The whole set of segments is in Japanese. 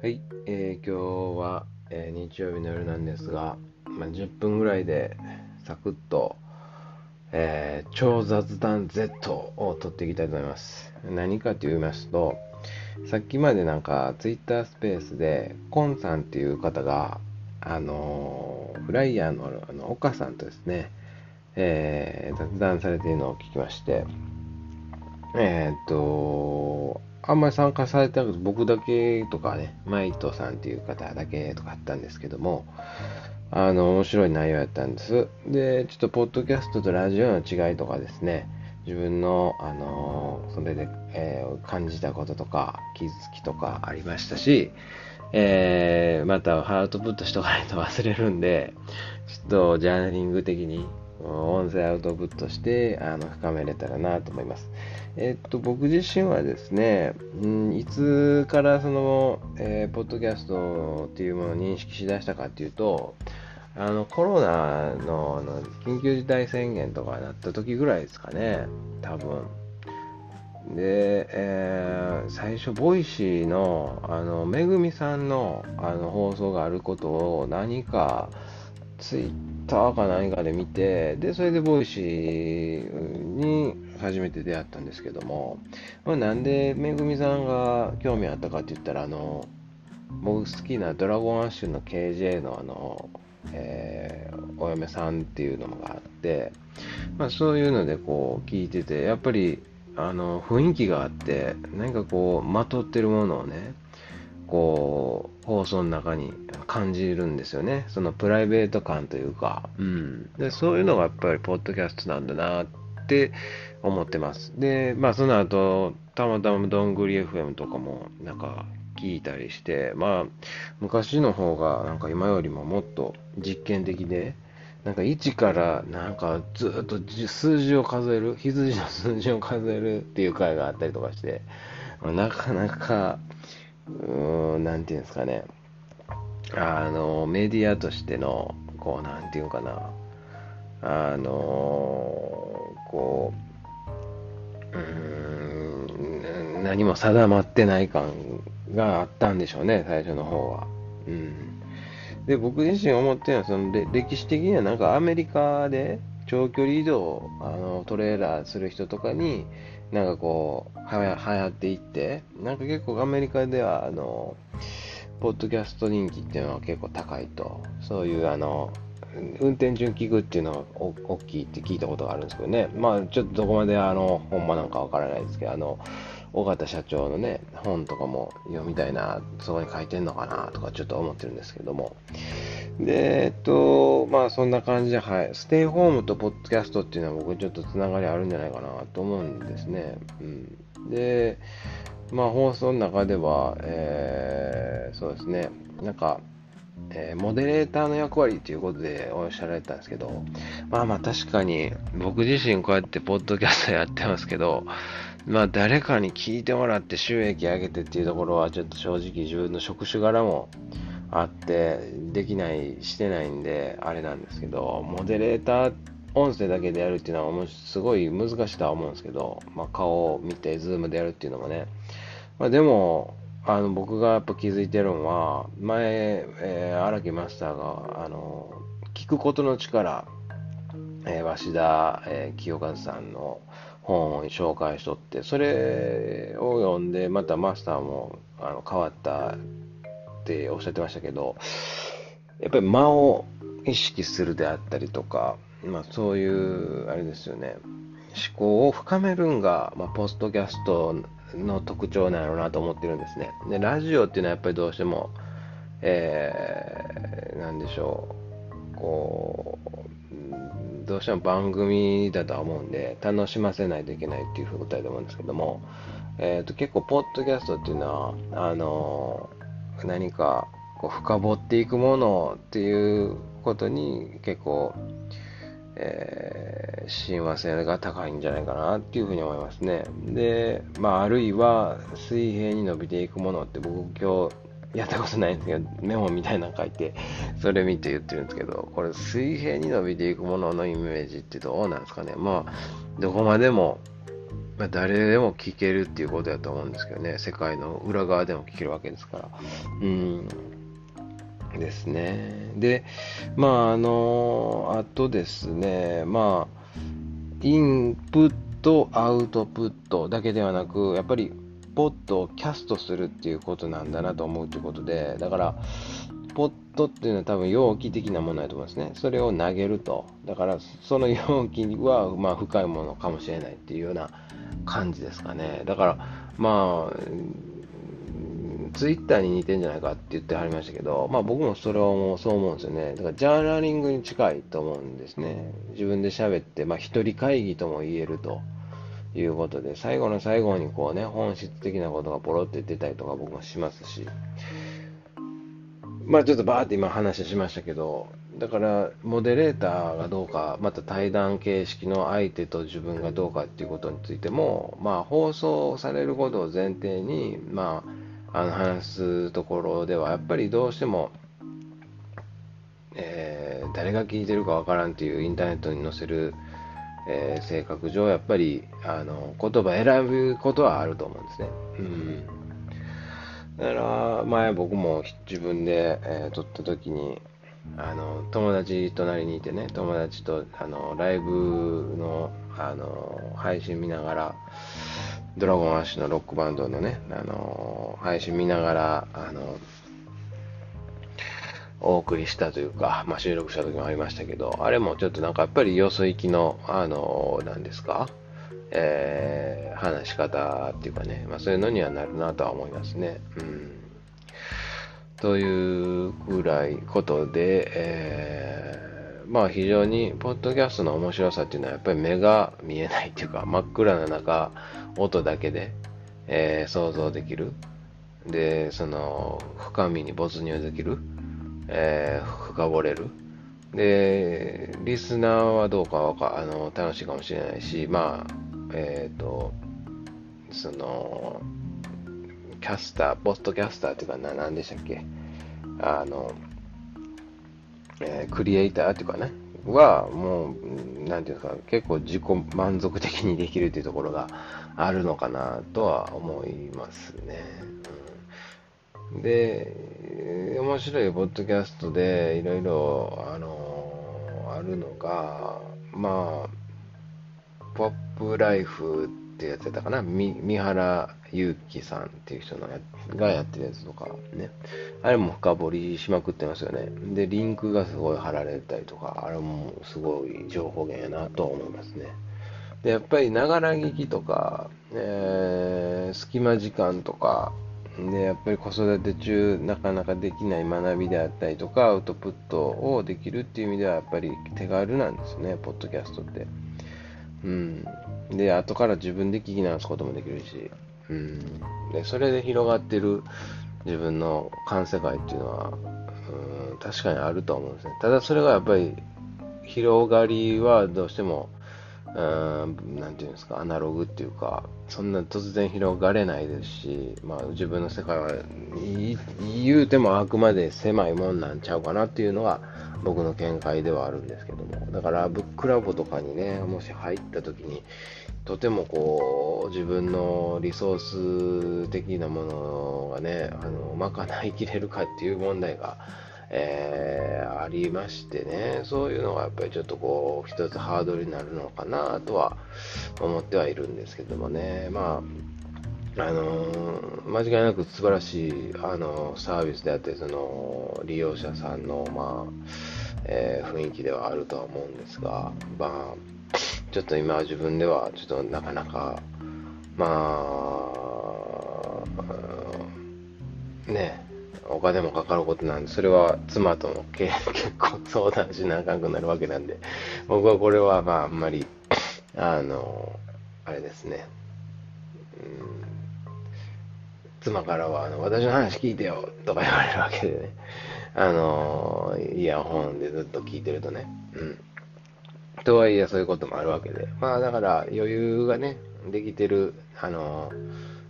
はい、えー今日は、えー日曜日の夜なんですが、まあ、10分ぐらいでサクッと、えー超雑談 Z を撮っていきたいと思います。何かと言いますと、さっきまでなんか Twitter スペースで、コンさんっていう方が、あのーフライヤーのあの岡さんとですね、えー雑談されているのを聞きまして、えーっと、あんまり参加されてなくて、僕だけとかね、マイトさんっていう方だけとかあったんですけども、あの、面白い内容やったんです。で、ちょっと、ポッドキャストとラジオの違いとかですね、自分の、あの、それで、えー感じたこととか、気づきとかありましたし、えーまた、アウトプットしとかないと忘れるんで、ちょっと、ジャーナリング的に、音声アウトプットして、あの、深めれたらなと思います。えっと、僕自身はですね、うん、いつからその、えーポッドキャストっていうものを認識しだしたかっていうと、あの、コロナのの緊急事態宣言とかなった時ぐらいですかね、多分。で、えー最初、 Voicy の、あの、めぐみさんの、あの、放送があることを何か、ツイッターか何かで見て、で、それでボイシーに初めて出会ったんですけども、まあ、なんでめぐみさんが興味あったかって言ったら、あの、僕好きなドラゴンアッシュの KJ のあの、えーお嫁さんっていうのがあって、まあ、そういうのでこう聞いてて、やっぱりあの雰囲気があって、何かこう、まとってるものをね、こう、放送の中に感じるんですよね。そのプライベート感というか、うん。で、そういうのがやっぱりポッドキャストなんだなって思ってます。で、まあその後、たまたまどんぐり FM とかもなんか聞いたりして、まあ昔の方がなんか今よりももっと実験的で、なんか1からなんかずっとじ数字を数える、羊の数字を数えるっていう回があったりとかして、まあなかなか、うん、なんていうんですかね、あの、メディアとしての、こう、なんていうかな、あの、こう、うん、何も定まってない感があったんでしょうね、最初の方は。うん。で、僕自身思ってるのは、その、歴史的にはなんかアメリカで長距離移動、あの、トレーラーする人とかに、なんかこう、はや流行っていって、なんか結構アメリカでは、あの、ポッドキャスト人気っていうのは結構高いと、そういうあの、運転中聞くっていうのが大きいって聞いたことがあるんですけどね、まあちょっとどこまであの、ほんまなんかわからないですけど、あの、尾形社長のね、本とかも読みたいな、そこに書いてんのかなとかちょっと思ってるんですけども。で、えっと、まあそんな感じで、はい。ステイホームとポッドキャストっていうのは僕ちょっとつながりあるんじゃないかなと思うんですね。うん。で、まあ放送の中では、えーそうですね、なんか、えーモデレーターの役割ということでおっしゃられたんですけど、まあまあ確かに僕自身こうやってポッドキャストやってますけど、まあ誰かに聞いてもらって収益上げてっていうところはちょっと正直自分の職種柄もあってできない、してないんであれなんですけど、モデレーターって音声だけでやるっていうのはもうすごい難しいとは思うんですけど、まあ顔を見てズームでやるっていうのもね、まあでも、あの僕がやっぱ気づいてるのは、前、えー荒木マスターが、あの、聞くことの力、えー鷲田、えー清和さんの本を紹介しとって、それを読んで、またマスターもあの変わったっておっしゃってましたけど、やっぱり間を意識するであったりとか、まあそういう、あれですよね、思考を深めるんが、まあ、ポストキャストの特徴なんやろなと思ってるんですね。で、ラジオっていうのはやっぱりどうしても、えー、なんでしょう、こう、どうしても番組だとは思うんで、楽しませないといけないっていうことだと思うんですけども、えー、と結構、ポッドキャストっていうのは、あの何かこう深掘っていくものっていうことに結構、えー親和性が高いんじゃないかなっていうふうに思いますね。で、まあ、あるいは水平に伸びていくものって僕今日やったことないんですけど、メモみたいなの書いて、それ見て言ってるんですけど、これ水平に伸びていくもののイメージってどうなんですかね。まあ、どこまでも、ま、誰でも聞けるっていうことだと思うんですけどね、世界の裏側でも聞けるわけですから。うんですね。で、まあ、あの、あとですね、まあ、インプット、アウトプットだけではなく、やっぱり、ポットをキャストするっていうことなんだなと思うということで、だから、ポットっていうのは多分容器的なものだと思うんですね。それを投げると。だから、その容器は、まあ、深いものかもしれないっていうような感じですかね。だから、まあ、ツイッターに似てんじゃないかって言ってはりましたけど、まあ僕もそれはもうそう思うんですよね。だからジャーナリングに近いと思うんですね。自分で喋って、まあ一人会議とも言えるということで、最後の最後にこうね、本質的なことがポロって出たりとか僕もしますし、まあちょっとバーって今話しましたけど、だからモデレーターがどうか、また対談形式の相手と自分がどうかっていうことについても、まあ放送されることを前提に、まああの話すところではやっぱりどうしても、えー、誰が聞いてるかわからんっていうインターネットに載せる、えー、性格上やっぱりあの言葉選ぶことはあると思うんですね。うんだから前僕も自分で、えー、撮った時にあの友達隣にいてね友達とあのライブのあの配信見ながらドラゴンアッシュのロックバンドのね、あのー、配信見ながら、あのー、お送りしたというか、まあ、収録した時もありましたけど、あれもちょっとなんかやっぱりよそ行きの、あのー、なんですか、えー、話し方っていうかね、まあ、そういうのにはなるなとは思いますね。うん。というぐらいことで、えーまあ非常に、ポッドキャストの面白さっていうのはやっぱり目が見えないっていうか、真っ暗な中、音だけで、えー、想像できる。で、その、深みに没入できる。えー、深掘れる。で、リスナーはどうかわか、あの、楽しいかもしれないし、まあ、えっ、ー、と、その、キャスター、ポッドキャスターっていうかな、何でしたっけあの、えー、クリエイターっていうかね、は、もう、なんていうか、結構自己満足的にできるっていうところがあるのかなとは思いますね。で、面白いポッドキャストでいろいろ、あのあるのが、まあ、ポップライフってやってたかな三原祐希さんっていう人のやがやってるやつとかね。あれも深掘りしまくってますよね。で、リンクがすごい貼られたりとか、あれもすごい情報源やなと思いますね。で、やっぱりながら聞きとか、えー、隙間時間とか、で、やっぱり子育て中なかなかできない学びであったりとか、アウトプットをできるっていう意味ではやっぱり手軽なんですね、ポッドキャストって。うん。で、後から自分で聞き直すこともできるし、うん。で、それで広がってる自分の感世界っていうのは、うん、確かにあると思うんですね。ただそれがやっぱり、広がりはどうしても、うん、なんていうんですか、アナログっていうか、そんな突然広がれないですし、まあ自分の世界は言うてもあくまで狭いもんなんちゃうかなっていうのが僕の見解ではあるんですけども、だからブックラボとかにね、もし入った時に、とてもこう自分のリソース的なものがね、あの賄いきれるかっていう問題が、えー、ありましてね、そういうのがやっぱりちょっとこう、一つハードルになるのかなとは思ってはいるんですけどもね、まあ、あのー、間違いなく素晴らしい、あのー、サービスであって、その、利用者さんの、まあ、えー、雰囲気ではあるとは思うんですが、まあ、ちょっと今自分ではちょっとなかなか、まあ、ね、お金もかかることなんで、それは妻とも 結構相談しなあかんくなるわけなんで、僕はこれはまああんまり、あの、あれですね、うん、妻からはあの私の話聞いてよとか言われるわけでね、あの、イヤホンでずっと聞いてるとね、うん。とはいえそういうこともあるわけで。まあだから余裕がね、できてる、あの、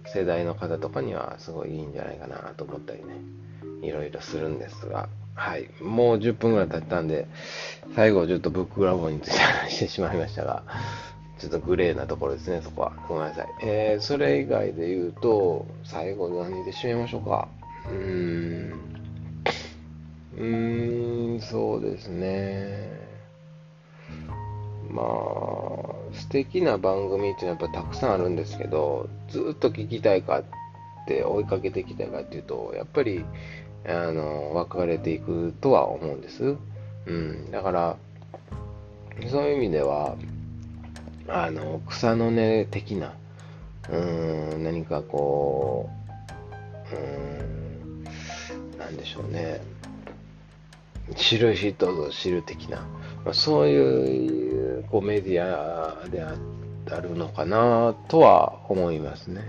世代の方とかにはすごいいいんじゃないかなと思ったりね、いろいろするんですが、はい。もう10分ぐらい経ったんで、最後ちょっとブックラボについて話してしまいましたが、ちょっとグレーなところですね、そこは。ごめんなさい。えー、それ以外で言うと、最後何で締めましょうか。うーん。うーん、そうですね。まあ、素敵な番組っていうのはやっぱたくさんあるんですけど、ずっと聞きたいかって追いかけていきたいかっていうと、やっぱり、あの、分かれていくとは思うんです。うん。だから、そういう意味では、あの、草の根的な、うん、何かこう、うん、なんでしょうね。知る人ぞ知る的な、まあ、そういうこうメディアであるのかなとは思いますね。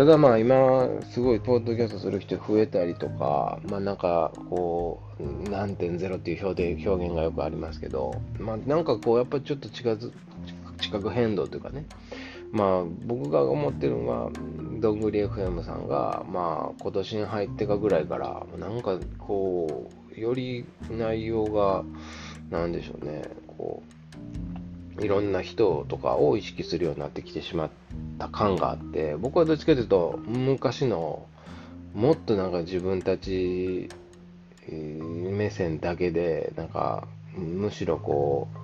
ただまあ今すごいポッドキャストする人増えたりとか、まあなんかこう何点ゼロっていう表現表現がよくありますけど、まあなんかこうやっぱちょっと近づ地殻変動というかね、まあ僕が思ってるのは、どんぐり FM さんが、まあ今年に入ってかぐらいから、なんかこう、より内容が、なんでしょうね、こう、いろんな人とかを意識するようになってきてしまった感があって、僕はどっちかというと、昔の、もっとなんか自分たち目線だけで、なんか、むしろこう、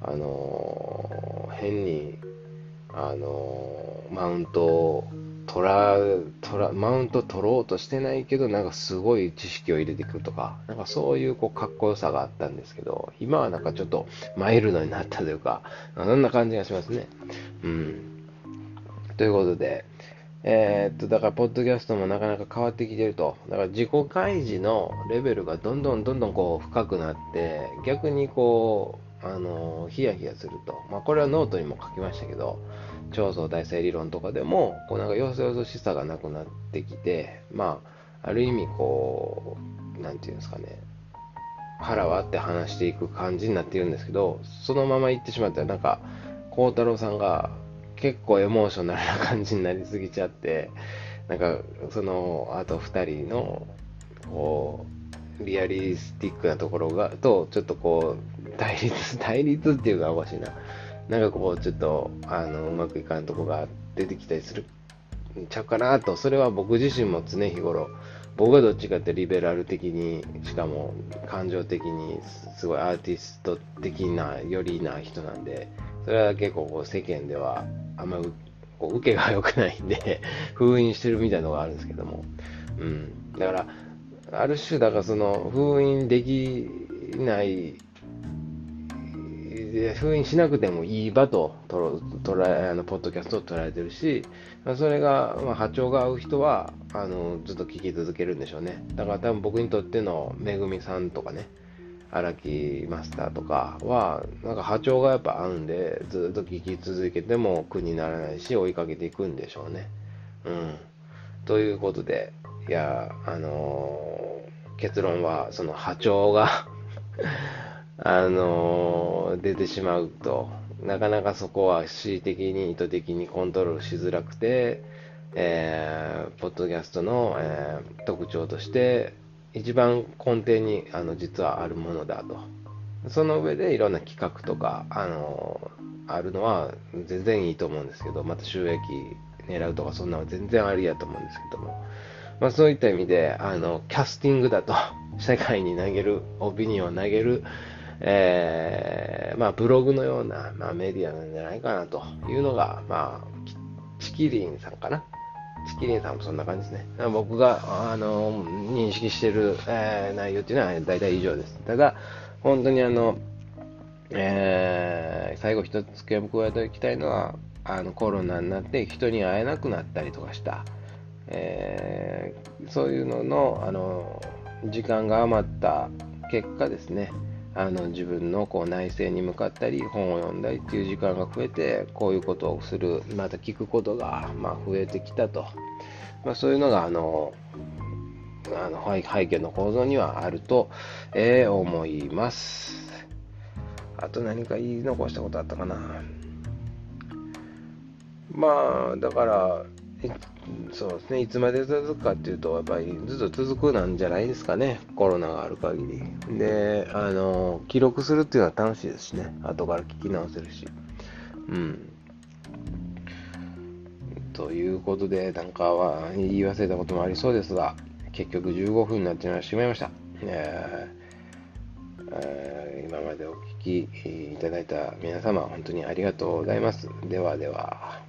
あの変にあのマウントを取ら取らマウント取ろうとしてないけどなんかすごい知識を入れてくるとかなんかそういうこうかっこよさがあったんですけど今はなんかちょっとマイルドになったというかそんな感じがしますね。うん。ということでえー、っとだからポッドキャストもなかなか変わってきてると。だから自己開示のレベルがどんどんどんどんこう深くなって逆にこうあのヒヤヒヤすると、まあ、これはノートにも書きましたけど超相対性理論とかでもこうなんかよそよそしさがなくなってきてまあある意味こうなんていうんですかね腹割って話していく感じになってるんですけどそのまま行ってしまったらなんか孝太郎さんが結構エモーショナルな感じになりすぎちゃってなんかそのあと2人のこうリアリスティックなところが、と、ちょっとこう、対立、対立っていうかおかしいな。なんかこう、ちょっと、あの、うまくいかんとこが出てきたりするんちゃうかなと、それは僕自身も常日頃、僕はどっちかってリベラル的に、しかも感情的に、すごいアーティスト的な、よりな人なんで、それは結構こう世間では、あんまこう受けが良くないんで 封印してるみたいなのがあるんですけども。うん。だから、ある種、だからその封印できない、封印しなくてもいい場と捉えあのポッドキャストを捉えてるし、それが、まあ、波長が合う人はあのずっと聞き続けるんでしょうね。だから多分僕にとってのめぐみさんとかね、荒木マスターとかは、なんか波長がやっぱ合うんで、ずっと聞き続けても苦にならないし、追いかけていくんでしょうね。うん。ということで、いや、あのー、結論は、その波長があのー、出てしまうと、なかなかそこは恣意的に意図的にコントロールしづらくて、えー、ポッドキャストの、えー、特徴として、一番根底にあの実はあるものだと。その上でいろんな企画とか、あのあるのは全然いいと思うんですけど、また収益狙うとかそんなのは全然ありやと思うんですけども、まあ、そういった意味で、あの、キャスティングだと、世界に投げる、オピニオンを投げる、えー、まあ、ブログのような、まあ、メディアなんじゃないかなというのが、まあ、チキリンさんかな。チキリンさんもそんな感じですね。僕が、あの、認識している、えー、内容っていうのは大体以上です。ただ、本当にあの、えー、最後一つ付け加えておきたいのは、あのコロナになって人に会えなくなったりとかした、えー、そういうののあの時間が余った結果ですねあの自分のこう内省に向かったり本を読んだりっていう時間が増えてこういうことをするまた聞くことが、ま、増えてきたと、まあ、そういうのがあのあの背景の構造にはあると、えー、思います。あと何か言い残したことあったかな。まあだからそうですね、いつまで続くかっていうと、やっぱりずっと続くなんじゃないですかね、コロナがある限り。で、あの、記録するっていうのは楽しいですしね、後から聞き直せるし。うん。ということで、なんかは言い忘れたこともありそうですが、結局15分になってしまいました。えーえー、今までお聞きいただいた皆様、本当にありがとうございます。ではでは。